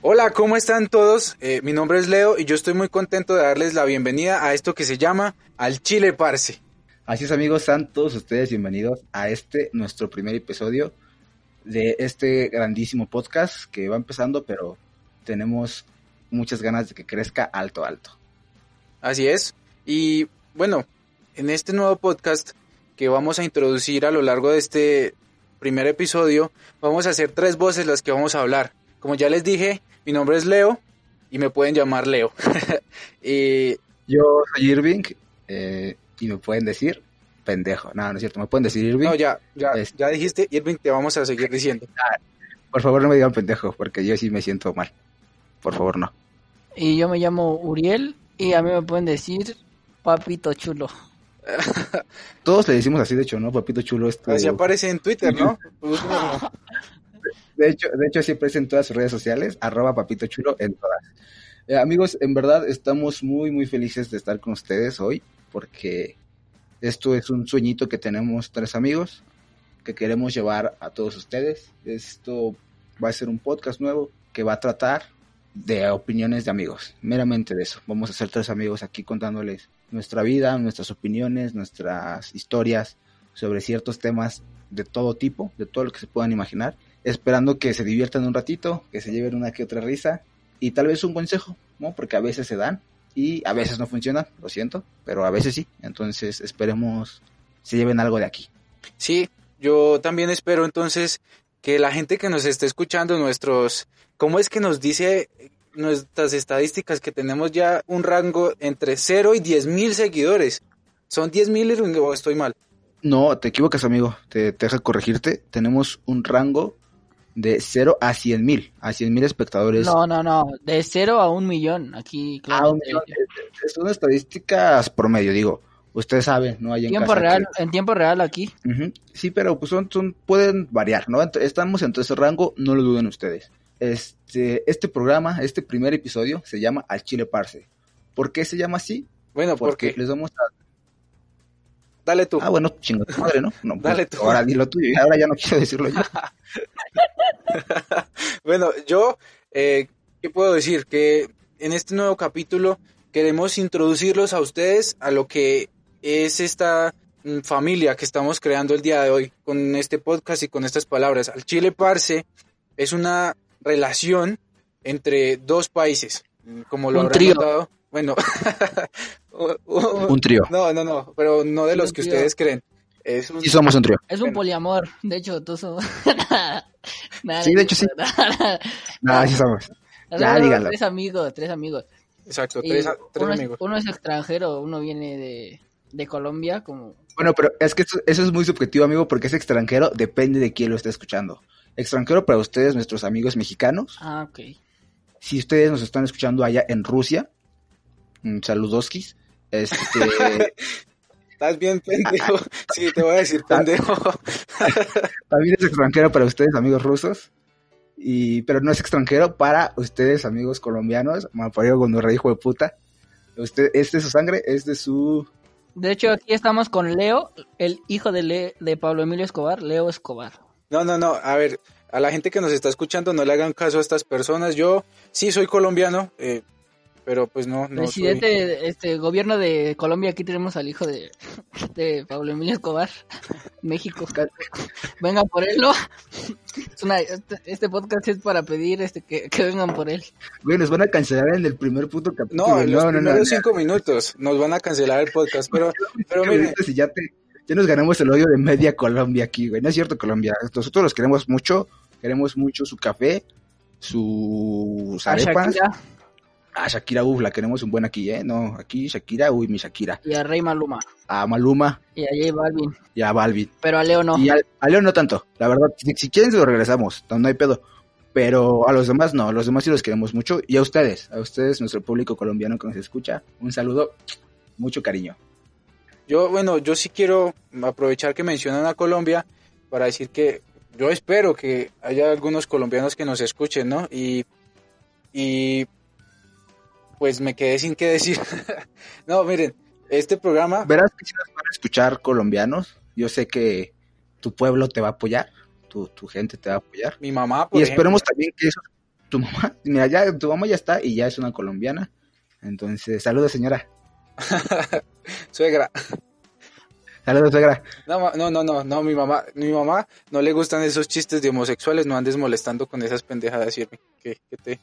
Hola, ¿cómo están todos? Eh, mi nombre es Leo y yo estoy muy contento de darles la bienvenida a esto que se llama Al Chile Parce. Así es amigos, sean todos ustedes bienvenidos a este, nuestro primer episodio de este grandísimo podcast que va empezando, pero tenemos muchas ganas de que crezca alto, alto. Así es. Y bueno, en este nuevo podcast que vamos a introducir a lo largo de este primer episodio, vamos a hacer tres voces las que vamos a hablar. Como ya les dije, mi nombre es Leo y me pueden llamar Leo. y... Yo soy Irving eh, y me pueden decir pendejo. No, no es cierto, me pueden decir Irving. No, ya, ya, ya dijiste Irving, te vamos a seguir diciendo. Por favor, no me digan pendejo, porque yo sí me siento mal. Por favor, no. Y yo me llamo Uriel y a mí me pueden decir papito chulo. Todos le decimos así, de hecho, ¿no? Papito chulo. Esto... Así aparece en Twitter, ¿no? De hecho, de hecho, así aparece en todas sus redes sociales, arroba papito chulo en todas. Eh, amigos, en verdad estamos muy, muy felices de estar con ustedes hoy, porque esto es un sueñito que tenemos tres amigos que queremos llevar a todos ustedes. Esto va a ser un podcast nuevo que va a tratar de opiniones de amigos, meramente de eso. Vamos a ser tres amigos aquí contándoles nuestra vida, nuestras opiniones, nuestras historias sobre ciertos temas de todo tipo, de todo lo que se puedan imaginar, esperando que se diviertan un ratito, que se lleven una que otra risa y tal vez un consejo, ¿no? Porque a veces se dan y a veces no funcionan, lo siento, pero a veces sí. Entonces esperemos se lleven algo de aquí. Sí, yo también espero entonces que la gente que nos esté escuchando, nuestros, ¿cómo es que nos dice nuestras estadísticas que tenemos ya un rango entre 0 y 10 mil seguidores? ¿Son 10 mil o estoy mal? No, te equivocas, amigo. Te, te deja corregirte. Tenemos un rango de 0 a 100 mil, a 100 mil espectadores. No, no, no, de 0 a un millón. Aquí, claro. Son estadísticas promedio, digo. Ustedes saben, ¿no? Hay en tiempo real, en tiempo real aquí. Sí, pero pues son, son, pueden variar, ¿no? Estamos en todo ese rango, no lo duden ustedes. Este, este programa, este primer episodio, se llama Al Chile Parce. ¿Por qué se llama así? Bueno, porque, les vamos a... Dale tú. Ah, bueno, chingo madre, ¿no? no Dale tú. Ahora dilo tú, ahora ya no quiero decirlo yo. bueno, yo, eh, ¿qué puedo decir? Que en este nuevo capítulo queremos introducirlos a ustedes a lo que es esta mm, familia que estamos creando el día de hoy con este podcast y con estas palabras. Al Chile Parce es una relación entre dos países, como lo un trío. Bueno, un trío. No, no, no, pero no de los que ustedes creen. Es Sí somos un trío. Es un poliamor, de hecho, tú somos... sí, de hecho sí. Nada, sí somos. Ya, díganlo. Tres amigos, tres amigos. Exacto, tres, uno amigos. Es, uno es extranjero, uno viene de, de Colombia, como... Bueno, pero es que eso, eso, es muy subjetivo, amigo, porque es extranjero, depende de quién lo esté escuchando. Extranjero para ustedes, nuestros amigos mexicanos. Ah, ok. Si ustedes nos están escuchando allá en Rusia, saludoskis, este... Estás bien pendejo. Sí, te voy a decir pendejo. También es extranjero para ustedes, amigos rusos. Y, pero no es extranjero para ustedes, amigos colombianos. Con un hijo de puta. Usted, es de su sangre, es de su. De hecho, aquí estamos con Leo, el hijo de, de Pablo Emilio Escobar, Leo Escobar. No, no, no. A ver, a la gente que nos está escuchando, no le hagan caso a estas personas. Yo sí soy colombiano, eh, pero pues no. no Presidente, este gobierno de Colombia, aquí tenemos al hijo de, de Pablo Emilio Escobar, México. Vengan por él, ¿no? Es una, este, este, podcast es para pedir este que, que, vengan por él. Güey, nos van a cancelar en el primer puto capítulo. No, en los no, primeros no, cinco minutos nos van a cancelar el podcast, pero, pero miren. Ya, te, ya nos ganamos el odio de media Colombia aquí, güey. No es cierto, Colombia. Nosotros los queremos mucho, queremos mucho su café, sus arepas. Ah, Shakira, uff, la queremos un buen aquí, ¿eh? No, aquí Shakira, uy, mi Shakira. Y a Rey Maluma. A Maluma. Y a J Balvin. Y a Balvin. Pero a Leo no. Y a, a Leo no tanto, la verdad. Si, si quieren se lo regresamos, no, no, hay pedo. Pero a los demás no, a los demás sí los queremos mucho. Y a ustedes, a ustedes, nuestro público colombiano que nos escucha, un saludo, mucho cariño. Yo, bueno, yo sí quiero aprovechar que mencionan a Colombia para decir que yo espero que haya algunos colombianos que nos escuchen, ¿no? Y, y pues me quedé sin qué decir. no, miren, este programa... Verás que si nos van a escuchar colombianos, yo sé que tu pueblo te va a apoyar, tu, tu gente te va a apoyar. Mi mamá, por Y esperemos también que esos, tu mamá, mira, ya tu mamá ya está y ya es una colombiana. Entonces, saludos señora. suegra. Saludos, suegra. No, no, no, no, no, mi mamá, mi mamá no le gustan esos chistes de homosexuales, no andes molestando con esas pendejadas, Irving. ¿Qué, te,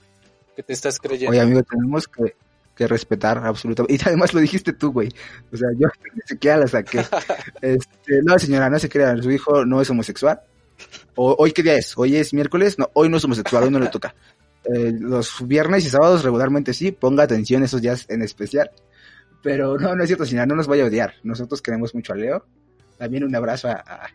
qué te estás creyendo? Oye, amigo, tenemos que, que respetar absolutamente. Y además lo dijiste tú, güey. O sea, yo ni siquiera la saqué. este, no, señora, no se crea, su hijo no es homosexual. O, ¿Hoy qué día es? ¿Hoy es miércoles? No, hoy no es homosexual, hoy no le toca. Eh, los viernes y sábados regularmente sí, ponga atención esos días en especial. Pero no, no es cierto, señora, no nos vaya a odiar. Nosotros queremos mucho a Leo. También un abrazo a,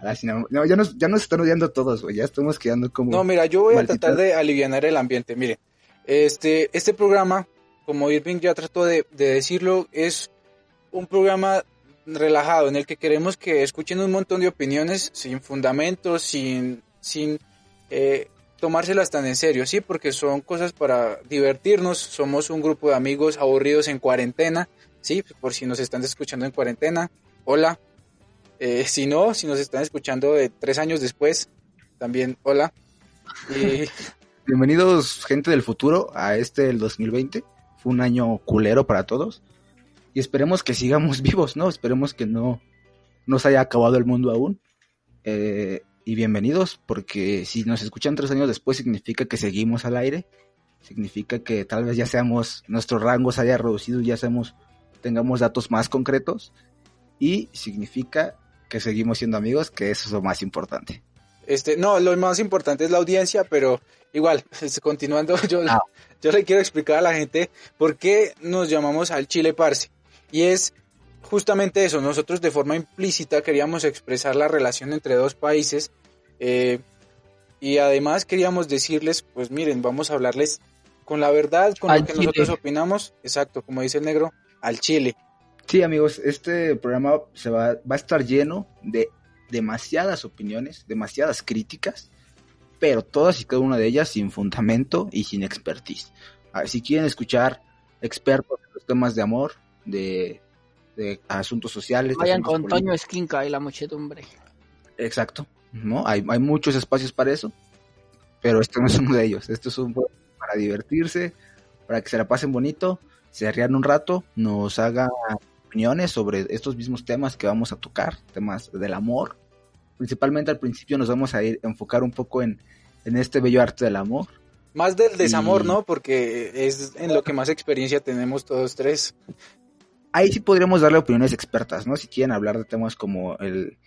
la señora. No, ya nos, ya nos están odiando todos, güey. Ya estamos quedando como. No, mira, yo voy a tratar de aliviar el ambiente. Mire, este, este programa, como Irving ya trató de, decirlo, es un programa relajado en el que queremos que escuchen un montón de opiniones sin fundamentos, sin, sin eh, tomárselas tan en serio, sí, porque son cosas para divertirnos. Somos un grupo de amigos aburridos en cuarentena Sí, por si nos están escuchando en cuarentena, hola. Eh, si no, si nos están escuchando de tres años después, también hola. Bienvenidos, gente del futuro, a este el 2020. Fue un año culero para todos. Y esperemos que sigamos vivos, ¿no? Esperemos que no nos haya acabado el mundo aún. Eh, y bienvenidos, porque si nos escuchan tres años después significa que seguimos al aire. Significa que tal vez ya seamos, nuestro rango se haya reducido ya seamos tengamos datos más concretos y significa que seguimos siendo amigos, que eso es lo más importante. Este, no, lo más importante es la audiencia, pero igual, continuando, yo, ah. yo le quiero explicar a la gente por qué nos llamamos al Chile Parse. Y es justamente eso, nosotros de forma implícita queríamos expresar la relación entre dos países eh, y además queríamos decirles, pues miren, vamos a hablarles con la verdad, con lo que nosotros opinamos, exacto, como dice el negro, al Chile. Sí, amigos, este programa se va, va a estar lleno de demasiadas opiniones, demasiadas críticas, pero todas y cada una de ellas sin fundamento y sin expertise. si quieren escuchar expertos en los temas de amor, de, asuntos sociales. Vayan con Toño Esquinca y la muchedumbre. Exacto, ¿no? Hay, hay muchos espacios para eso, pero este no es uno de ellos. Esto es un para divertirse, para que se la pasen bonito se rían un rato, nos haga opiniones sobre estos mismos temas que vamos a tocar, temas del amor. Principalmente al principio nos vamos a ir a enfocar un poco en, este bello arte del amor. Más del desamor, ¿no? Porque es en lo que más experiencia tenemos todos tres. Ahí sí podríamos darle opiniones expertas, ¿no? Si quieren hablar de temas como el,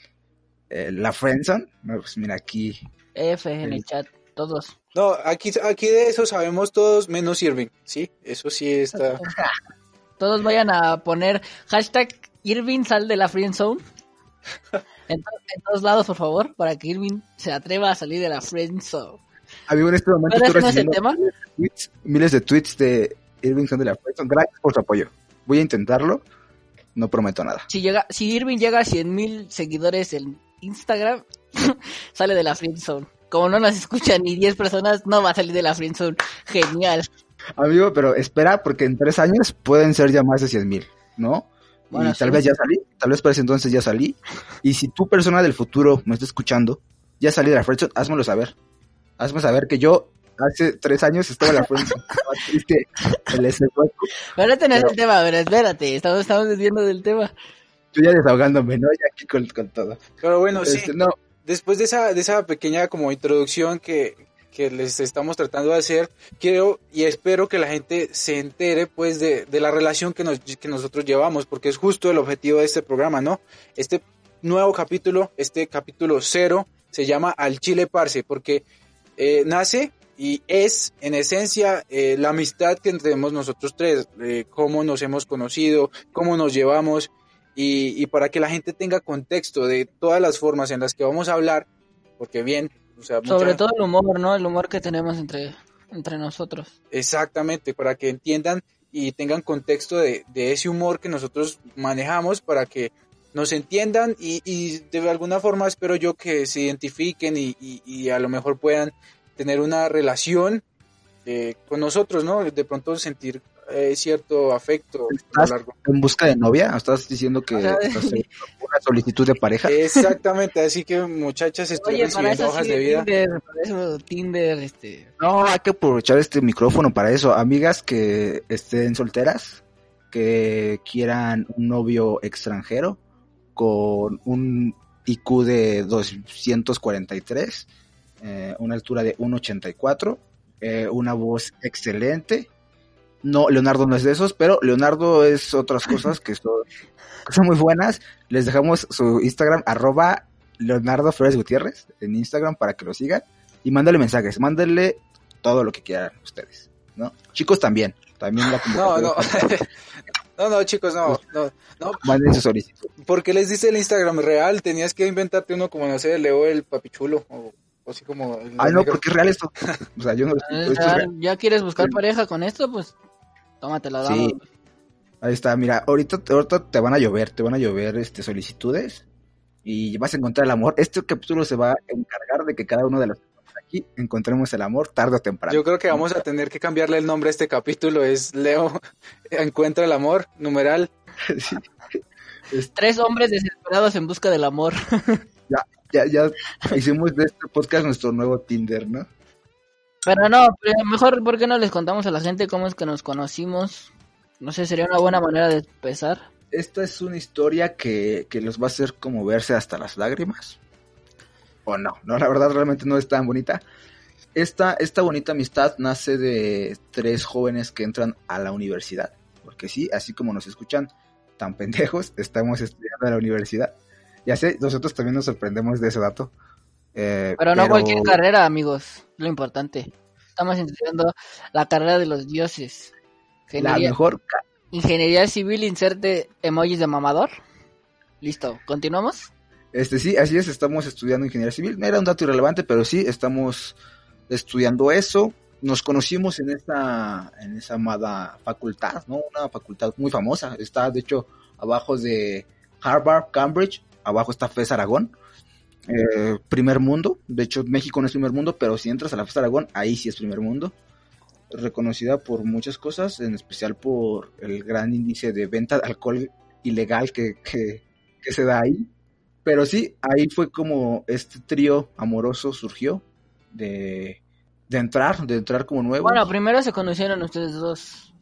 la friendzone, pues mira aquí. F en el chat todos. No, aquí, aquí de eso sabemos todos menos Irving, ¿sí? Eso sí está... todos vayan a poner hashtag Irving sal de la friend zone. En, todos lados, por favor, para que Irving se atreva a salir de la friend zone. Amigo, en este momento estoy tema? Miles, de tweets, de Irving sal de la friend zone. Gracias por su apoyo. Voy a intentarlo. No prometo nada. Si, llega, si Irving llega a 100.000 seguidores en Instagram, sale de la friend zone como no nos escuchan ni 10 personas, no va a salir de la friendzone. Genial. Amigo, pero espera, porque en tres años pueden ser ya más de 100 mil, y tal vez ya salí, tal vez para ese entonces ya salí. Y si tu persona del futuro me está escuchando, ya salí de la friendzone, házmelo saber. Hazme saber que yo hace tres años estaba en la friendzone. espérate, no es el tema, pero espérate, estamos, estamos desviando del tema. Estoy ya desahogándome, ¿no? Ya aquí con, todo. Pero bueno, sí. Este, no, después de esa, de esa pequeña como introducción que, les estamos tratando de hacer, quiero y espero que la gente se entere pues de, la relación que, nos, que nosotros llevamos, porque es justo el objetivo de este programa, ¿no? Este nuevo capítulo, este capítulo cero, se llama Al Chile Parce, porque eh, nace y es en esencia eh, la amistad que tenemos nosotros tres, eh, cómo nos hemos conocido, cómo nos llevamos y, para que la gente tenga contexto de todas las formas en las que vamos a hablar, porque bien, o sea, sobre todo el humor, ¿no? El humor que tenemos entre, entre nosotros. Exactamente, para que entiendan y tengan contexto de, ese humor que nosotros manejamos para que nos entiendan y, de alguna forma espero yo que se identifiquen y, a lo mejor puedan tener una relación eh, con nosotros, ¿no? De pronto sentir eh, cierto afecto ¿Estás largo. en busca de novia? ¿Estás diciendo que estás una solicitud de pareja? Exactamente, así que muchachas, estoy Oye, para recibiendo eso hojas sí, de vida. Tinder, para eso Tinder, este... No, hay que aprovechar este micrófono para eso. Amigas que estén solteras, que quieran un novio extranjero con un IQ de 243, eh, una altura de 1,84, eh, una voz excelente. No, Leonardo no es de esos, pero Leonardo es otras cosas que son, que son muy buenas. Les dejamos su Instagram, arroba Leonardo Flores Gutiérrez, en Instagram para que lo sigan. Y mándale mensajes, mándale todo lo que quieran ustedes, ¿no? Chicos también, también la No, no. No, no, chicos, no, no, no. Manden su solicitud. ¿Por qué les dice el Instagram real? Tenías que inventarte uno como, no sé, Leo el papichulo o, o así como... el Ay, no, negro. porque es real esto. O sea, yo no Ah, esto es ¿Ya, real. ya quieres buscar pareja con esto? Pues tómatela, Sí. damos. Ahí está, mira, ahorita, ahorita te van a llover, te van a llover este solicitudes y vas a encontrar el amor. Este capítulo se va a encargar de que cada uno de los aquí encontremos el amor tarde o temprano. Yo creo que vamos a tener que cambiarle el nombre a este capítulo. Es Leo encuentra el amor, numeral. Sí. Este, Tres hombres desesperados en busca del amor. ya, ya hicimos de este podcast nuestro nuevo Tinder, ¿no? Pero no, pero mejor, ¿por qué no les contamos a la gente cómo es que nos conocimos? No sé, sería una buena manera de empezar. Esta es una historia que, que los va a hacer como verse hasta las lágrimas. O no, no, la verdad realmente no es tan bonita. Esta, esta bonita amistad nace de tres jóvenes que entran a la universidad. Porque sí, así como nos escuchan tan pendejos, estamos estudiando en la universidad. Ya sé, nosotros también nos sorprendemos de ese dato. Eh, Pero no cualquier carrera, amigos, lo importante. Estamos estudiando la carrera de los dioses. La Ingeniería, mejor ingeniería civil, inserte emojis de mamador. Listo, ¿continuamos? Este sí, así es, estamos estudiando ingeniería civil. Era un dato irrelevante, pero sí, estamos estudiando eso. Nos conocimos en esa, en esa amada facultad, ¿no? Una facultad muy famosa. Está, de hecho, abajo de Harvard, Cambridge, abajo está FES Aragón. Eh, primer mundo, de hecho México no es primer mundo, pero si entras a la FES Aragón, ahí sí es primer mundo. Reconocida por muchas cosas, en especial por el gran índice de venta de alcohol ilegal que, que, que se da ahí. Pero sí, ahí fue como este trío amoroso surgió de, de entrar, de entrar como nuevo. Bueno, primero se conocieron ustedes dos.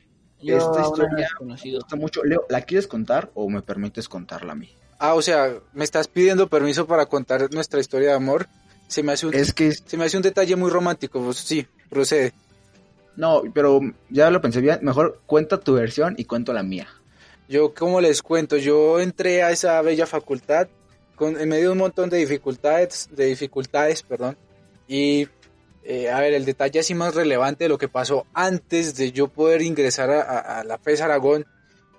Yo Esta no historia me gusta mucho. Leo, ¿la quieres contar o me permites contarla a mí? Ah, o sea, me estás pidiendo permiso para contar nuestra historia de amor. Se me hace un, Es que, se me hace un detalle muy romántico. Pues, sí, procede. no, pero ya lo pensé bien. Mejor cuenta tu versión y cuento la mía. Yo, ¿cómo les cuento? Yo entré a esa bella facultad con, en medio de un montón de dificultades, de dificultades, perdón. Y, eh, a ver, el detalle así más relevante de lo que pasó antes de yo poder ingresar a, a- a la FES Aragón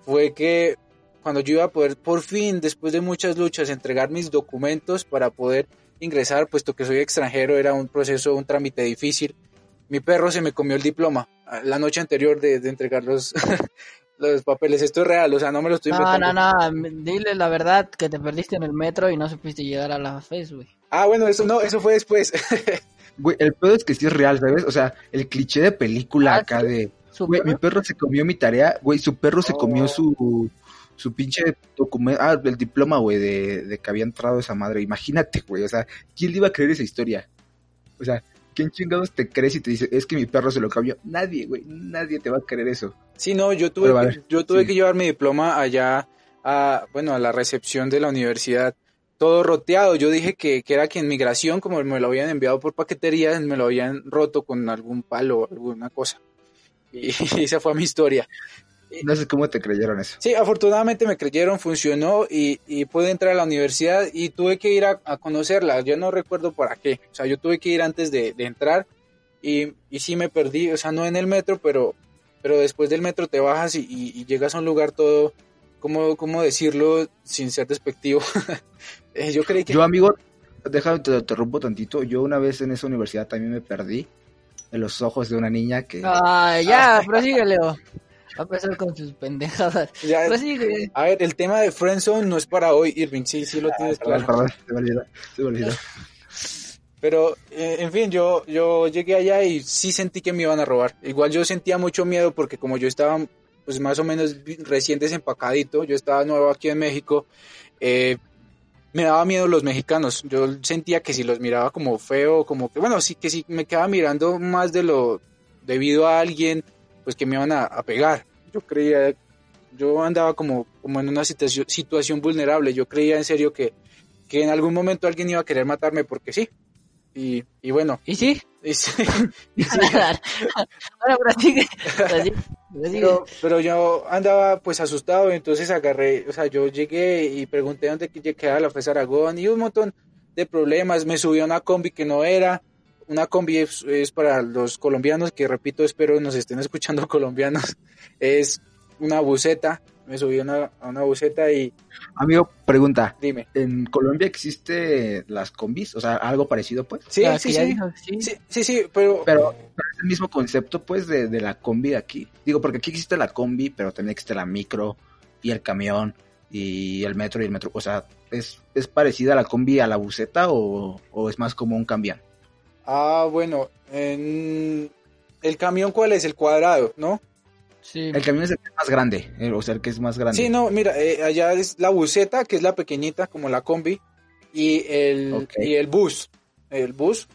fue que cuando yo iba a poder, por fin, después de muchas luchas, entregar mis documentos para poder ingresar, puesto que soy extranjero, era un proceso, un trámite difícil. Mi perro se me comió el diploma ah, la noche anterior de, de entregar los, los papeles. Esto es real, o sea, no me lo estoy No, inventando. no, no, dile la verdad que te perdiste en el metro y no supiste llegar a la FES, güey. Ah, bueno, eso no, eso fue después. Güey, el pedo es que sí es real, ¿sabes? O sea, el cliché de película Ah, acá sí. de, güey, mi perro- perro se comió mi tarea, güey, su perro se Oh. comió su, su pinche documento, ah, el diploma, güey, de, de que había entrado esa madre. Imagínate, güey, o sea, ¿quién le iba a creer esa historia? O sea, ¿quién chingados te crees y te dice, es que mi perro se lo cambió? Nadie, güey, nadie te va a creer eso. Sí, no, yo tuve, Pero, que, yo tuve sí. que llevar mi diploma allá a, bueno, a la recepción de la universidad. Todo roteado. Yo dije que, que era que en migración, como me lo habían enviado por paquetería, me lo habían roto con algún palo o alguna cosa. Y, esa fue mi historia. No sé cómo te creyeron eso. Sí, afortunadamente me creyeron, funcionó y, y pude entrar a la universidad y tuve que ir a, a conocerla. Yo no recuerdo para qué. O sea, yo tuve que ir antes de, de entrar y, y sí me perdí. O sea, no en el metro, pero, pero después del metro te bajas y, y- y llegas a un lugar todo, ¿cómo, cómo decirlo sin ser despectivo? Eh, yo creí que... Yo, amigo, déjame te interrumpo tantito. Yo una vez en esa universidad también me perdí en los ojos de una niña que... Ay, ya, prosigue, Leo. Va a empezar con sus pendejadas. ya- a ver, el tema de Friendzone no es para hoy, Irving. Sí, sí lo tienes Perdón, claro. perdón, se me olvidó, se me olvidó. Pero, eh, en fin, yo, yo llegué allá y sí sentí que me iban a robar. Igual yo sentía mucho miedo porque como yo estaba pues más o menos recién desempacadito, yo estaba nuevo aquí en México, eh, me daba miedo los mexicanos, yo sentía que si los miraba como feo, como que, bueno, sí, que si me quedaba mirando más de lo debido a alguien, pues que me iban a, pegar. Yo creía, yo andaba como, como en una situación, situación vulnerable, yo creía en serio que, que en algún momento alguien iba a querer matarme porque sí. Y, y bueno. ¿Y sí? Y sí. Ahora, pero, pero, yo andaba pues asustado, entonces agarré, o sea, yo llegué y pregunté dónde quedaba la FES Aragón y un montón de problemas. Me subí a una combi que no era. Una combi es, es para los colombianos, que repito, espero nos estén escuchando colombianos. Es una buceta me subí a una, a una buceta y... Amigo, pregunta. Dime. ¿En Colombia existe las combis? O sea, algo parecido, pues. Sí, sí, sí, sí, sí, sí, pero... pero... es el mismo concepto, pues, de, de la combi de aquí. Digo, porque aquí existe la combi, pero también existe la micro y el camión y el metro y el metro. O sea, ¿es, es parecida a la combi a la buceta o, o es más como un camión? Ah, bueno, en... ¿El camión cuál es? El cuadrado, ¿no? El camión es el que es más grande, eh, o sea, el que es más grande. Sí, no, mira, eh, allá es la buseta, que es la pequeñita, como la combi, y el, y el bus, el bus,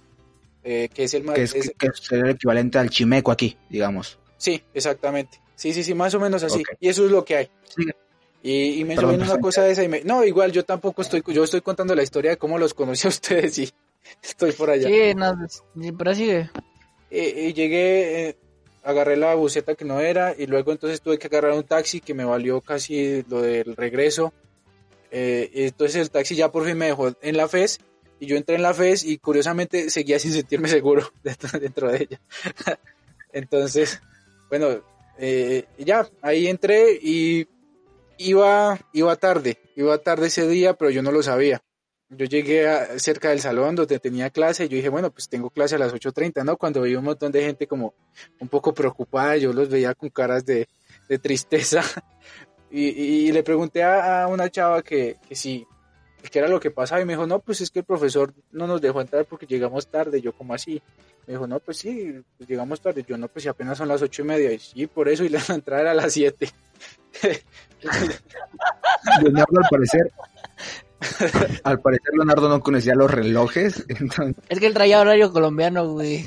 eh, que es el más... Que es, el equivalente al chimeco aquí, digamos. Sí, exactamente. Sí, sí, sí, más o menos así. Y eso es lo que hay. Y, me Perdón, una cosa de esa y me... No, igual yo tampoco estoy... Yo estoy contando la historia de cómo los conocí a ustedes y estoy por allá. Sí, no, pero sigue. y llegué agarré la buceta que no era y luego entonces tuve que agarrar un taxi que me valió casi lo del regreso. Eh, entonces el taxi ya por fin me dejó en la FES y yo entré en la FES y curiosamente seguía sin sentirme seguro dentro, de ella. entonces, bueno, eh, ya ahí entré y iba, iba tarde, iba tarde ese día, pero yo no lo sabía yo llegué a, cerca del salón donde tenía clase y yo dije, bueno, pues tengo clase a las 8.30, ¿no? Cuando vi un montón de gente como un poco preocupada, yo los veía con caras de, tristeza y, le pregunté a, una chava que, que sí, que era lo que pasaba y me dijo, no, pues es que el profesor no nos dejó entrar porque llegamos tarde, yo como así. Me dijo, no, pues sí, pues llegamos tarde. Yo no, pues si apenas son las ocho y media. Y sí, por eso, y la entrada era a las siete. Leonardo, al parecer, Al parecer Leonardo no conocía los relojes. Es que él traía horario colombiano, güey.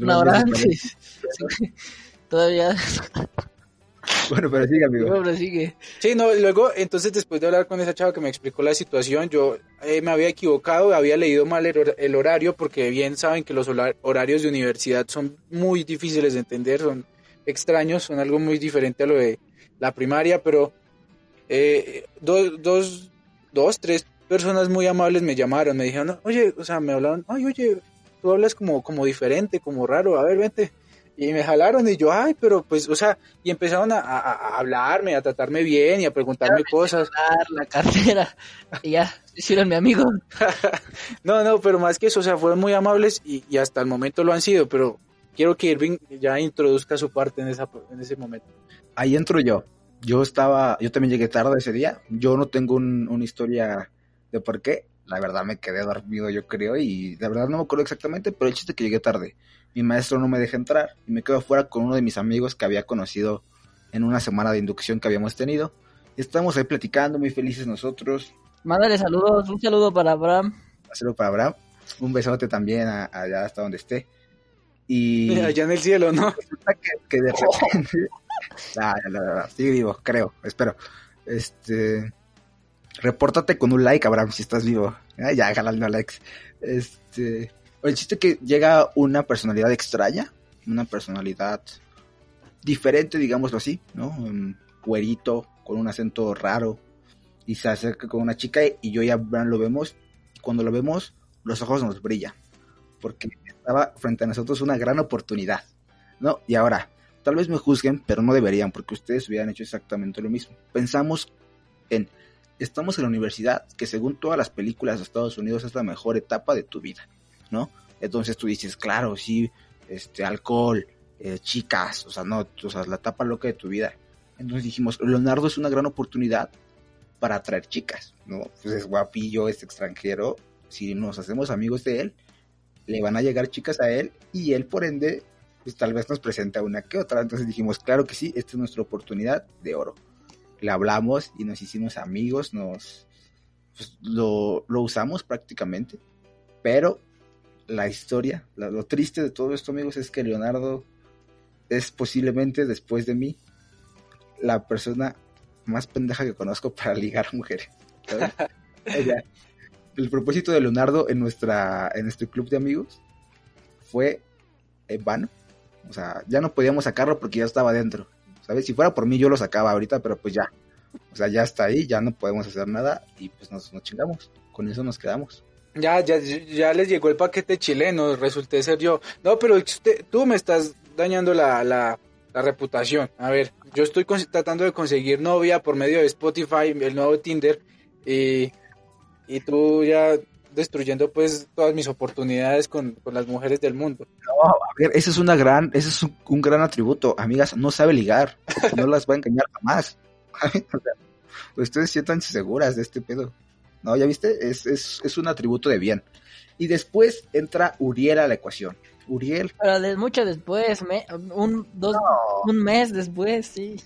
Una hora antes. Todavía. Bueno, pero sigue, amigo. Bueno, sigue. Sí, no, luego, entonces después de hablar con esa chava que me explicó la situación, yo eh, me había equivocado, había leído mal el, horario, porque bien saben que los horarios de universidad son muy difíciles de entender, son extraños, son algo muy diferente a lo de la primaria, pero eh, dos, dos dos, tres personas muy amables me llamaron, me dijeron, oye, o sea, me hablaron, ay, oye, tú hablas como, como diferente, como raro, a ver, vente. Y me jalaron y yo, ay, pero pues, o sea, y empezaron a, hablarme, a tratarme bien y a preguntarme cosas. La cartera, y ya, hicieron mi amigo. no, no, pero más que eso, o sea, fueron muy amables y, y, hasta el momento lo han sido, pero quiero que Irving ya introduzca su parte en, esa, en ese momento. Ahí entro yo yo estaba, yo también llegué tarde ese día. Yo no tengo una historia de por qué. La verdad me quedé dormido, yo creo, y la verdad no me acuerdo exactamente, pero el chiste es que llegué tarde. Mi maestro no me deja entrar y me quedo afuera con uno de mis amigos que había conocido en una semana de inducción que habíamos tenido. Estamos ahí platicando, muy felices nosotros. Mándale saludos, un saludo para Abraham. Un saludo para Abraham. Un besote también allá hasta donde esté. Y allá en el cielo, ¿no? que, de repente Ah, sí vivo, creo, espero. Este, repórtate con un like, Abraham, si estás vivo. Ah, ya, jalando likes. Este, el chiste que llega una personalidad extraña, una personalidad diferente, digámoslo así, ¿no? Cuerito, con un acento raro, y se acerca con una chica y yo y Abraham lo vemos. Cuando lo vemos, los ojos nos brillan, porque estaba frente a nosotros una gran oportunidad, ¿no? Y ahora, Tal vez me juzguen, pero no deberían, porque ustedes hubieran hecho exactamente lo mismo. Pensamos en, estamos en la universidad, que según todas las películas de Estados Unidos es la mejor etapa de tu vida, ¿no? Entonces tú dices, claro, sí, este, alcohol, eh, chicas, o sea, no, o sea, la etapa loca de tu vida. Entonces dijimos, Leonardo es una gran oportunidad para atraer chicas, ¿no? Pues es guapillo, es extranjero, si nos hacemos amigos de él, le van a llegar chicas a él y él por ende pues tal vez nos presenta una que otra. Entonces dijimos, claro que sí, esta es nuestra oportunidad de oro. Le hablamos y nos hicimos amigos, nos pues, lo, lo, usamos prácticamente. Pero la historia, lo triste de todo esto, amigos, es que Leonardo es posiblemente después de mí la persona más pendeja que conozco para ligar mujeres. el propósito de Leonardo en nuestra en este club de amigos fue en vano. O sea, ya no podíamos sacarlo porque ya estaba dentro. ¿Sabes? Si fuera por mí yo lo sacaba ahorita, pero pues ya. O sea, ya está ahí, ya no podemos hacer nada y pues nos, nos chingamos. Con eso nos quedamos. Ya, ya, ya les llegó el paquete chileno, resulté ser yo. No, pero tú me estás dañando la, la, la reputación. A ver, yo estoy tratando de conseguir novia por medio de Spotify, el nuevo Tinder, y, y tú ya destruyendo pues todas mis oportunidades con, con, las mujeres del mundo. No, a ver, ese es una gran, ese es un, gran atributo. Amigas, no sabe ligar, no las va a engañar jamás. ustedes sientan seguras de este pedo. No, ya viste, es, es, es un atributo de bien. Y después entra Uriel a la ecuación. Uriel. Pero de, mucho después, me, un, dos, un mes después, sí.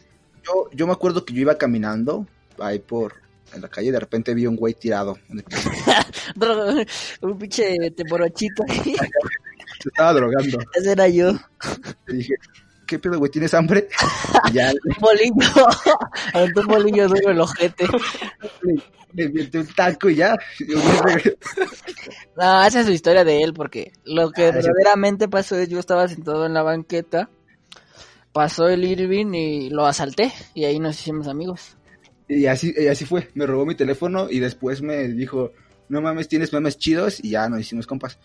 Yo, yo me acuerdo que yo iba caminando ahí por en la calle de repente vi un güey tirado. un pinche teporochito ahí. Se estaba drogando. Ese era yo. Le dije, ¿qué pedo, güey? ¿Tienes hambre? ya. un bolillo. Un bolillo duro el ojete me metí un taco y ya. no, esa es su historia de él, porque lo que ah, verdaderamente pasó es yo estaba sentado en la banqueta, pasó el Irving y lo asalté, y ahí nos hicimos amigos. Y así, y así fue, me robó mi teléfono y después me dijo, no mames, tienes memes chidos, y ya nos hicimos compas.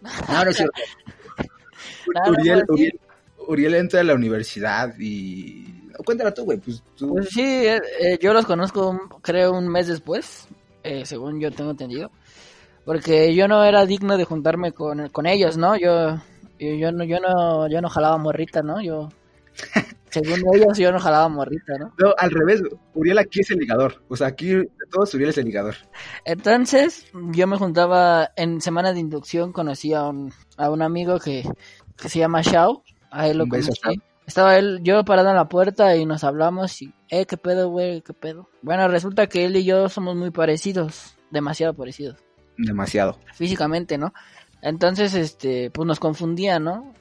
No, no es cierto. Uriel, Uriel, Uriel entra a la universidad y cuéntala tú, güey. Pues, pues sí, eh, eh, yo los conozco, creo, un mes después, eh, según yo tengo entendido. Porque yo no era digno de juntarme con, con ellos, ¿no? Yo, yo, no, yo no, yo no jalaba morrita, ¿no? Yo, según ellos, yo no jalaba morrita, ¿no? No, al revés, Uriel aquí es el ligador. O sea, aquí de todos Uriel es el ligador. Entonces, yo me juntaba en semana de inducción, conocí a un, a un amigo que, que se llama Shao. A él lo conocí. Estaba él, yo parado en la puerta y nos hablamos y, eh, qué pedo, güey, qué pedo. Bueno, resulta que él y yo somos muy parecidos, demasiado parecidos. Demasiado. Físicamente, ¿no? Entonces, este, pues nos confundía, ¿no?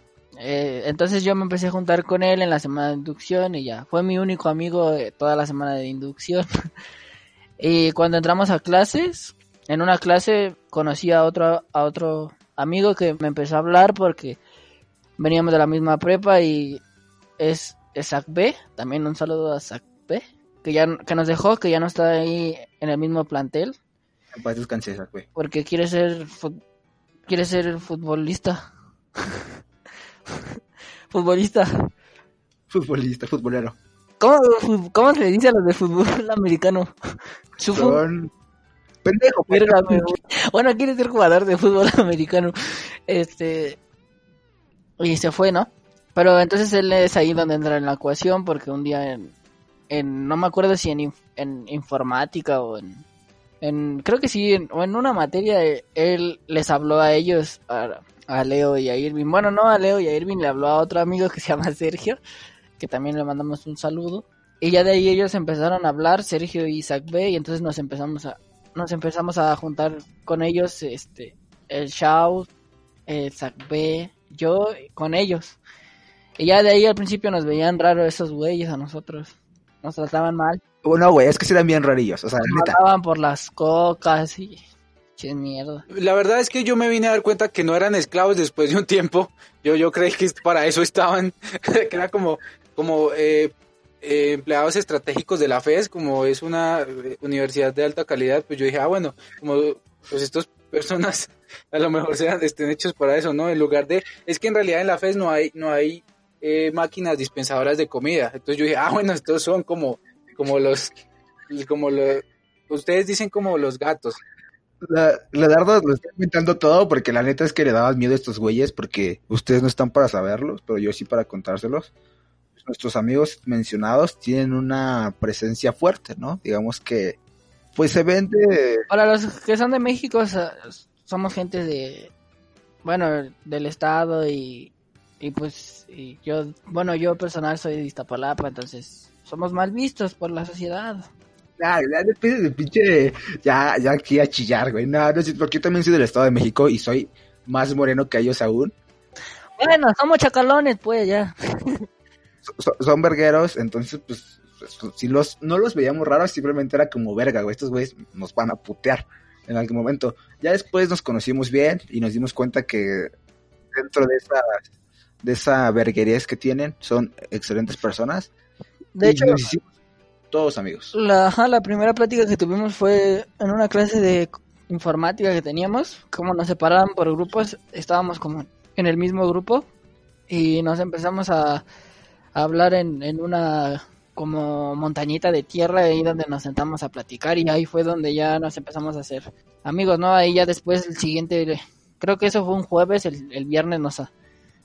Eh, entonces yo me empecé a juntar con él en la semana de inducción y ya, fue mi único amigo de toda la semana de inducción. y cuando entramos a clases, en una clase conocí a otro, a otro amigo que me empezó a hablar porque veníamos de la misma prepa y es, Zach B. También un saludo a Zach B. Que, ya, que nos dejó, que ya no está ahí en el mismo plantel. Porque quiere ser, quiere ser futbolista. futbolista. Futbolista, futbolero. ¿Cómo, ¿Cómo, se le dice a los de fútbol americano? Son pendejo. bueno, quiere ser jugador de fútbol americano. Este. Y se fue, ¿no? Pero entonces él es ahí donde entra en la ecuación porque un día en, no me acuerdo si en, en informática o en, en creo que sí, o en una materia él les habló a ellos, a, Leo y a Irving. Bueno, no a Leo y a Irving, le habló a otro amigo que se llama Sergio, que también le mandamos un saludo. Y ya de ahí ellos empezaron a hablar, Sergio y Isaac B, y entonces nos empezamos a, nos empezamos a juntar con ellos, este, el Shao, el Zach B, yo con ellos. Y ya de ahí al principio nos veían raro esos güeyes a nosotros. Nos trataban mal. Bueno, güey, es que sí eran bien rarillos, o sea, trataban por las cocas y... Che mierda. La verdad es que yo me vine a dar cuenta que no eran esclavos después de un tiempo. Yo, yo creí que para eso estaban, que era como, como eh, eh, empleados estratégicos de la FES, como es una eh, universidad de alta calidad, pues yo dije, ah, bueno, como pues estas personas a lo mejor sean, estén hechos para eso, ¿no? En lugar de, es que en realidad en la FES no hay, no hay eh, máquinas dispensadoras de comida. Entonces yo dije, ah, bueno, estos son como, como los, como los, ustedes dicen como los gatos. La, Leonardo lo está inventando todo porque la neta es que le dabas miedo a estos güeyes porque ustedes no están para saberlos, pero yo sí para contárselos. Nuestros amigos mencionados tienen una presencia fuerte, ¿no? Digamos que, pues se vende... Para los que son de México, somos gente de, bueno, del estado y y pues y yo, bueno, yo personal soy de Iztapalapa, entonces somos mal vistos por la sociedad. Ya, ya después de pinche, ya, ya aquí a chillar, güey. No, no sé, porque yo también soy del Estado de México y soy más moreno que ellos aún. Bueno, somos chacalones, pues ya. So- son vergueros, entonces, pues, si los, no los veíamos raros, simplemente era como verga, güey. Estos güeyes nos van a putear en algún momento. Ya después nos conocimos bien y nos dimos cuenta que dentro de esa, de esa verguerías que tienen, son excelentes personas. De hecho, nos hicimos todos amigos. la, la primera plática que tuvimos fue en una clase de informática que teníamos, como nos separaban por grupos, estábamos como en el mismo grupo y nos empezamos a, a hablar en, en una como montañita de tierra ahí donde nos sentamos a platicar y ahí fue donde ya nos empezamos a hacer amigos, ¿no? Ahí ya después el siguiente, creo que eso fue un jueves, el, el viernes nos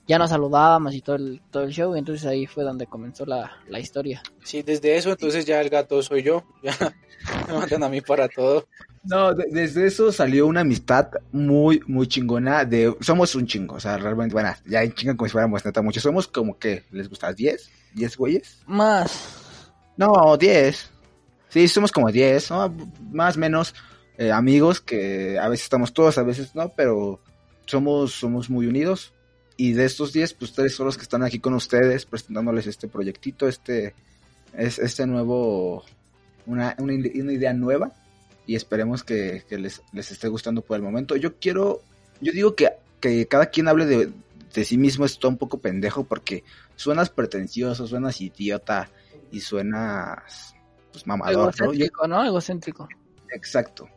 ya nos saludábamos y todo el, todo el show, y entonces ahí fue donde comenzó la, la historia. Sí, desde eso entonces ya el gato soy yo. Ya me mandan a mí para todo. No, de- desde eso salió una amistad muy, muy chingona. De, somos un chingo, o sea, realmente, bueno, ya en chingan como si fuéramos neta muchos. Somos como que, ¿les gusta? ¿10? ¿10 güeyes? Más, No, 10. Sí, somos como 10, ¿no? Más o menos eh, amigos que a veces estamos todos, a veces no, pero somos, somos muy unidos. Y de estos 10, pues ustedes son los que están aquí con ustedes presentándoles este proyectito, este, es, este nuevo, una, una, ide- una idea nueva. Y esperemos que, que les, les esté gustando por el momento. Yo quiero, yo digo que, que cada quien hable de, de sí mismo está un poco pendejo porque suenas pretencioso, suenas idiota y suenas pues mamador, egocéntrico, ¿no? Egocéntrico. exacto.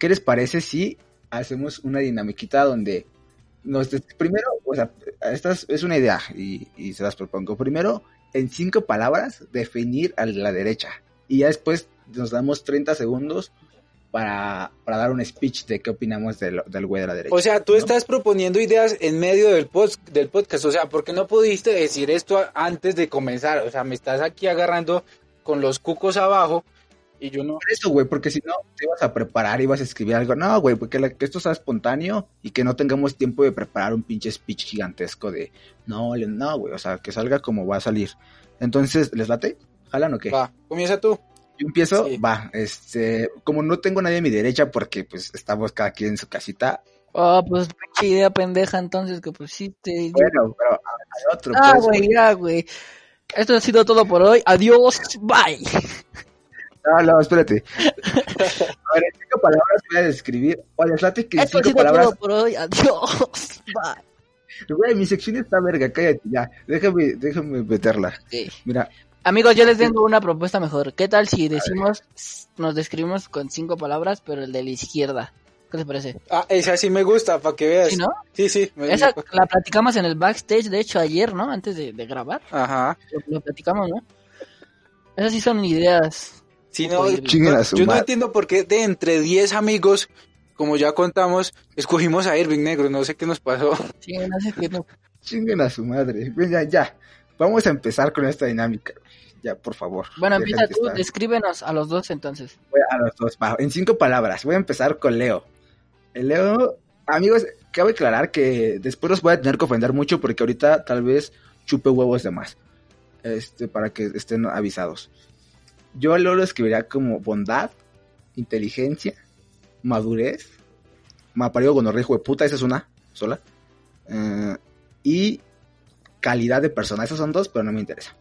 ¿Qué les parece si hacemos una dinamiquita donde nos des- primero, o sea, esta es, una idea y, y se las propongo. Primero, en cinco palabras, definir a la derecha. Y ya después nos damos 30 segundos para, para dar un speech de qué opinamos del, del güey de la derecha. O sea, tú ¿no? estás proponiendo ideas en medio del, post, del podcast. O sea, ¿por qué no pudiste decir esto antes de comenzar? O sea, me estás aquí agarrando con los cucos abajo y yo no. Por eso, güey, porque si no te ibas a preparar, ibas a escribir algo. No, güey, porque la- que esto sea espontáneo y que no tengamos tiempo de preparar un pinche speech gigantesco de no, no, güey, o sea, que salga como va a salir. Entonces, ¿les late? ¿Jalan o qué? Va, comienza tú. Yo empiezo, Sí. va, este, como no tengo nadie a mi derecha porque pues estamos cada quien en su casita, Oh, pues pinche idea pendeja entonces que pusiste. bueno, pero hay otro, ah, pues, güey, ya, güey. Esto ha sido todo por hoy. Adiós, bye. No, no, espérate. A ver, en cinco palabras voy a describir, o les late que en cinco sido palabras todo por hoy. Adiós, bye. Güey, mi sección está verga, cállate ya. Déjame, déjame meterla. Ok. Mira, Amigos, yo les tengo una propuesta mejor. ¿Qué tal si decimos, nos describimos con cinco palabras, pero el de la izquierda? ¿Qué te parece? Ah, esa sí me gusta, para que veas. ¿Sí, no? Sí, sí. me- Esa la platicamos en el backstage, de hecho, ayer, ¿no? Antes de, de grabar. Ajá. Lo, lo platicamos, ¿no? Esas sí son ideas. Sí, no, Oye, chinguen a su yo no entiendo por qué de entre 10 amigos, como ya contamos, escogimos a Irving Negro. No sé qué nos pasó. Sí, no sé qué no. chinguen a su madre. Ven, Ya, ya. Vamos a empezar con esta dinámica. Ya, por favor. Bueno, empieza tú, estar- descríbenos a los dos entonces. Voy a los dos, En cinco palabras. Voy a empezar con Leo. El Leo, amigos, cabe aclarar que después los voy a tener que ofender mucho porque ahorita tal vez chupe huevos de más. Este, para que estén avisados. Yo lo escribiría como bondad, inteligencia, madurez, mapario gonorrea, hijo de puta, esa es una sola. Eh, y calidad de persona, esas son dos, pero no me interesa.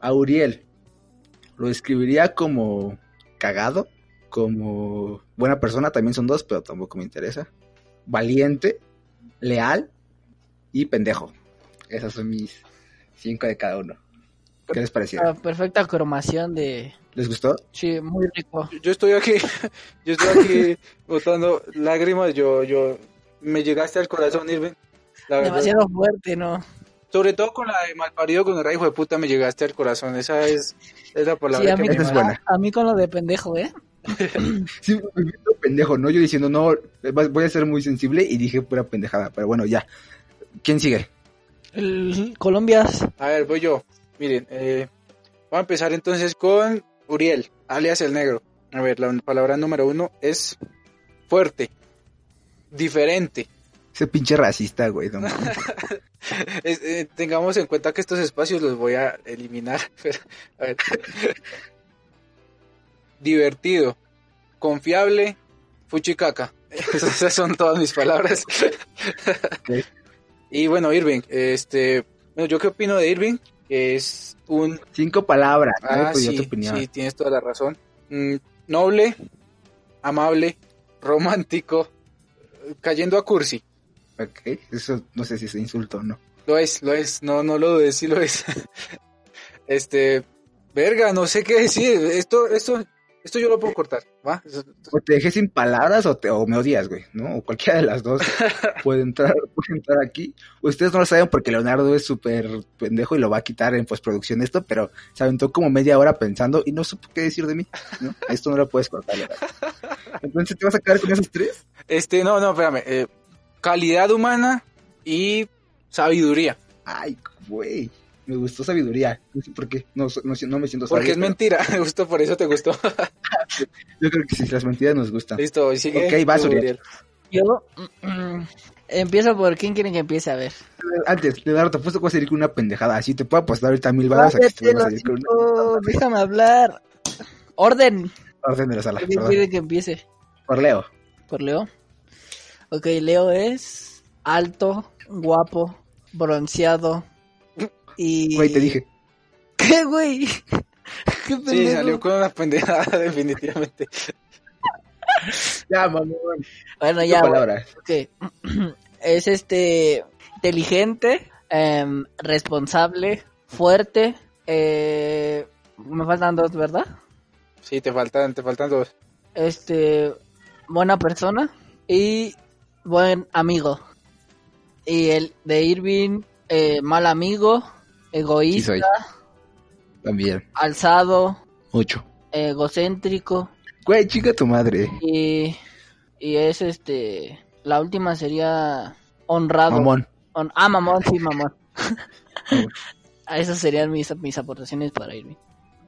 A Uriel lo escribiría como cagado, como buena persona, también son dos, pero tampoco me interesa. Valiente, leal y pendejo. Esas son mis cinco de cada uno. ¿Qué les pareció? La perfecta cromación de... ¿Les gustó? Sí, muy rico. Yo estoy aquí, yo estoy aquí botando lágrimas. Yo, yo, me llegaste al corazón, Irving. La verdad. Demasiado fuerte, ¿no? Sobre todo con la de malparido con el hijo de puta, me llegaste al corazón. Esa es, es la palabra Sí, a que mí, me Esa es buena. a mí con lo de pendejo, ¿eh? Sí, me siento pendejo, ¿no? Yo diciendo, no, voy a ser muy sensible y dije pura pendejada, pero bueno, ya. ¿Quién sigue? El Colombias. A ver, voy yo. Miren, eh, voy a empezar entonces con Uriel, alias el negro. A ver, la palabra número uno es fuerte, diferente, Ese pinche racista, güey. no mames. Es- eh, tengamos en cuenta que estos espacios los voy a eliminar. pero, a ver. Divertido, confiable, fuchicaca. Esas son todas mis palabras. Y bueno, Irving, este, bueno, yo qué opino de Irving, es un Cinco palabras. Ah, podía sí, tu opinión. sí, tienes toda la razón. Mm, noble, amable, romántico, cayendo a cursi. Ok, eso no sé si es insulto o no. Lo es, lo es, no, no lo dudes, sí lo es. este, verga, no sé qué decir. Esto, esto, esto yo lo puedo cortar, ¿va? O te dejé sin palabras o, te, o me odias, güey, ¿no? O cualquiera de las dos puede entrar, puede entrar aquí. Ustedes no lo saben porque Leonardo es súper pendejo y lo va a quitar en postproducción esto, pero se aventó como media hora pensando y no supo qué decir de mí, ¿no? Esto no lo puedes cortar, Leonardo. Entonces, ¿te vas a quedar con esos tres? Este, no, no, espérame. eh, calidad humana y sabiduría. Ay, güey, me gustó sabiduría. No sé por qué, no, no, no me siento sabio. Porque es pero mentira, justo por eso te gustó. Yo creo que sí, las mentiras nos gustan. Listo, y sigue. Ok, vas, Uriel. Yo mm, empiezo por quién quieren que empiece a ver. Antes, Leonardo, te apuesto que vas a salir con una pendejada. Así te puedo apostar ahorita mil balas a que tú Cállate, vas a salir con una déjame hablar. Orden. orden de la sala. ¿Quién perdón. quiere que empiece? Por Leo. Por Leo. Ok, Leo es alto, guapo, bronceado y... Güey, te dije. ¿Qué, güey? ¿Qué Sí, pendejo? salió con una pendejada, definitivamente. Ya, mamón. Bueno, Ya, ya, güey. palabras. Ok. Es este inteligente, em, responsable, fuerte. Eh, me faltan dos, ¿verdad? Sí, te faltan, te faltan dos. Este, buena persona y buen amigo. Y el de Irving, eh, mal amigo, egoísta, Sí. También. alzado, Mucho. egocéntrico Güey, chica tu madre. y, y es este, la última sería honrado. Mamón. Hon- ah, mamón, sí, mamón. Esas serían mis, mis aportaciones para Irving.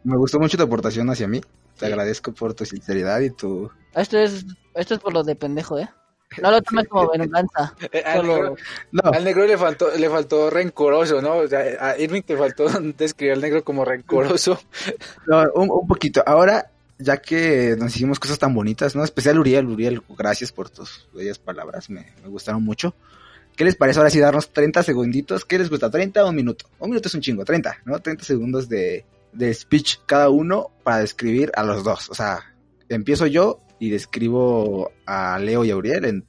Me gustó mucho tu aportación hacia mí. Te Sí. agradezco por tu sinceridad y tu... Esto es, esto es por lo de pendejo, ¿eh? No lo tomes como venganza. Eh, al, Solo- negro, No, al negro le faltó, le faltó rencoroso, ¿no? O sea, a Irving te faltó describir al negro como rencoroso. no, un, un poquito. Ahora, ya que nos hicimos cosas tan bonitas, ¿no? Especial Uriel, Uriel, gracias por tus bellas palabras, me, me gustaron mucho. ¿Qué les parece ahora sí darnos 30 segunditos? ¿Qué les gusta? ¿30 o un minuto? Un minuto es un chingo, 30, ¿no? 30 segundos de, de speech cada uno para describir a los dos. O sea, empiezo yo y describo a Leo y a Uriel en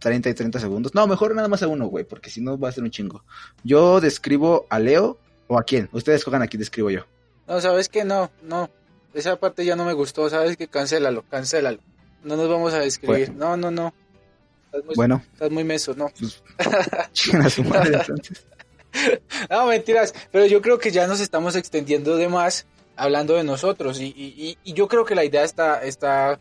30 y 30 segundos. No, mejor nada más a uno, güey, porque si no va a ser un chingo. Yo describo a Leo o a quién. Ustedes cojan a quién describo yo. No, ¿sabes qué? No, no. Esa parte ya no me gustó, ¿sabes qué? Cancélalo, cancélalo. No nos vamos a describir. No, no, no. Estás muy, Bueno, estás muy meso, no. a su madre entonces. No, mentiras. Pero yo creo que ya nos estamos extendiendo de más hablando de nosotros. Y, y, y- yo creo que la idea está, está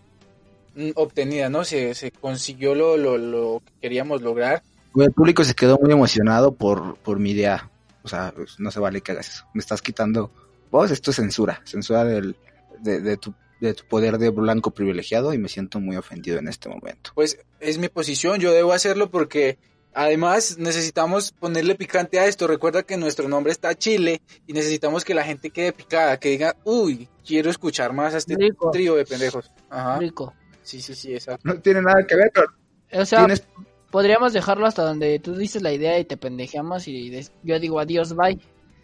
obtenida, ¿no? Se, se consiguió lo, lo, lo que queríamos lograr. El público se quedó muy emocionado por, por mi idea. O sea, pues, no se vale que hagas eso. Me estás quitando. Vos, esto es censura. Censura del, de, de tu, de tu poder de blanco privilegiado y me siento muy ofendido en este momento. Pues es mi posición, yo debo hacerlo porque además necesitamos ponerle picante a esto. Recuerda que nuestro nombre está Chile y necesitamos que la gente quede picada, que diga, uy, quiero escuchar más a este Rico. trío de pendejos. Ajá. Rico. Sí, sí, sí, exacto. No tiene nada que ver, pero O sea, tienes... podríamos dejarlo hasta donde tú dices la idea y te pendejeamos y des- yo digo adiós, bye.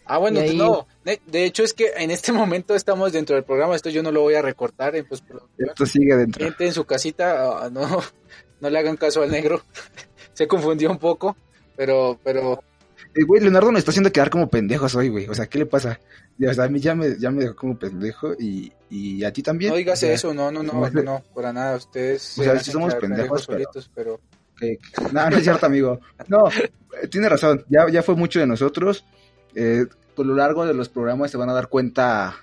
Ah, bueno, ahí- no. De, de hecho es que en este momento estamos dentro del programa, esto yo no lo voy a recortar en postproducción. Esto sigue dentro. Gente en su casita, ah, no, no le hagan caso al negro. Se confundió un poco, pero, pero Eh, güey, Leonardo me está haciendo quedar como pendejos hoy, güey. O sea, ¿qué le pasa? Ya, o sea, a mí ya me, ya me dejó como pendejo y, y a ti también. no digas O sea, eso, no, no, no, no, no, para nada. Ustedes O sea, se sí somos pendejos, pero- solitos, pero No, no es cierto, amigo. No, eh, tiene razón. Ya, ya fue mucho de nosotros. Eh, por lo largo de los programas se van a dar cuenta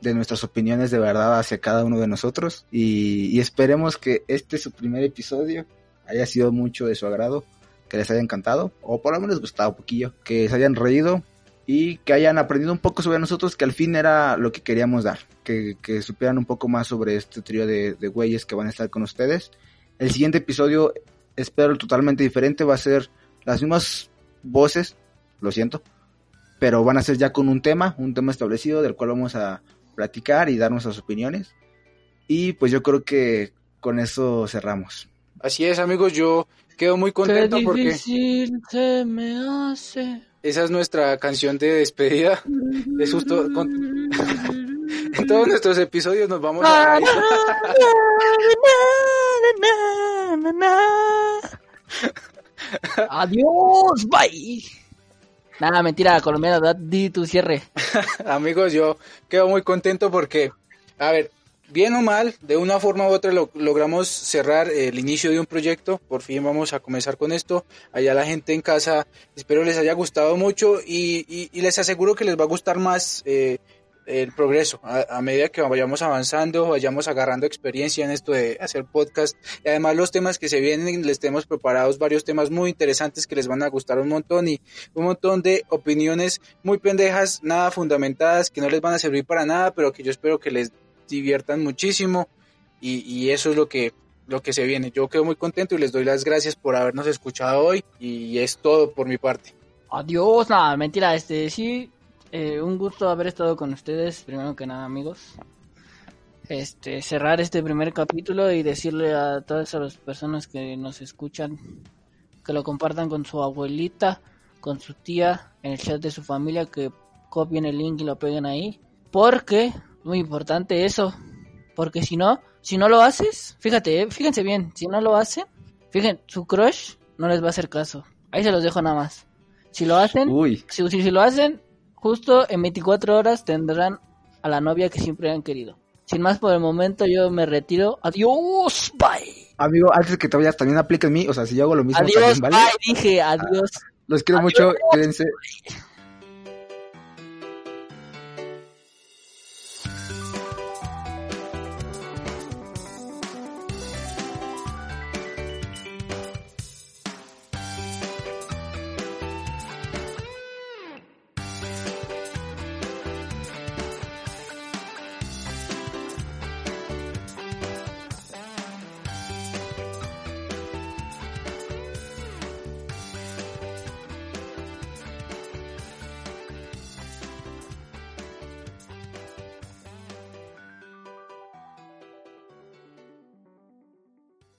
de nuestras opiniones de verdad hacia cada uno de nosotros. Y, y esperemos que este su primer episodio haya sido mucho de su agrado, que les haya encantado, o por lo menos gustado un poquillo, que se hayan reído y que hayan aprendido un poco sobre nosotros, que al fin era lo que queríamos dar, que, que supieran un poco más sobre este trío de, de güeyes que van a estar con ustedes. El siguiente episodio espero totalmente diferente, va a ser las mismas voces, lo siento, pero van a ser ya con un tema, un tema establecido del cual vamos a platicar y dar nuestras opiniones. Y pues yo creo que con eso cerramos. Así es, amigos, yo quedo muy contento Qué porque se me hace. esa es nuestra canción de despedida. De susto. con- En todos nuestros episodios nos vamos a... Adiós, bye. Nada, mentira, colombiano, di tu cierre. Amigos, yo quedo muy contento porque, a ver, bien o mal, de una forma u otra lo- logramos cerrar el inicio de un proyecto. Por fin vamos a comenzar con esto. Allá la gente en casa, espero les haya gustado mucho y, les aseguro que les va a gustar más eh, el progreso. A, medida que vayamos avanzando, vayamos agarrando experiencia en esto de hacer podcast. Además los temas que se vienen, les tenemos preparados varios temas muy interesantes que les van a gustar un montón y un montón de opiniones muy pendejas, nada fundamentadas, que no les van a servir para nada, pero que yo espero que les diviertan muchísimo y, y eso es lo que lo que se viene. Yo quedo muy contento y les doy las gracias por habernos escuchado hoy y es todo por mi parte. Adiós, nada, mentira, este, sí, eh, un gusto haber estado con ustedes, primero que nada, amigos. Este, cerrar este primer capítulo y decirle a todas las personas que nos escuchan que lo compartan con su abuelita, con su tía, en el chat de su familia, que copien el link y lo peguen ahí. Porque, muy importante eso, porque si no, si no lo haces, fíjate, eh, fíjense bien, si no lo hacen, fíjense, su crush no les va a hacer caso. Ahí se los dejo nada más. Si lo hacen, Uy, si, si, si lo hacen, justo en 24 horas tendrán a la novia que siempre han querido. Sin más por el momento, yo me retiro. Adiós, bye. amigo, antes que te vayas, también aplica en mí, o sea, si yo hago lo mismo, Adiós, también, ¿vale? bye. Dije adiós. Los quiero Adiós. mucho, cuídense.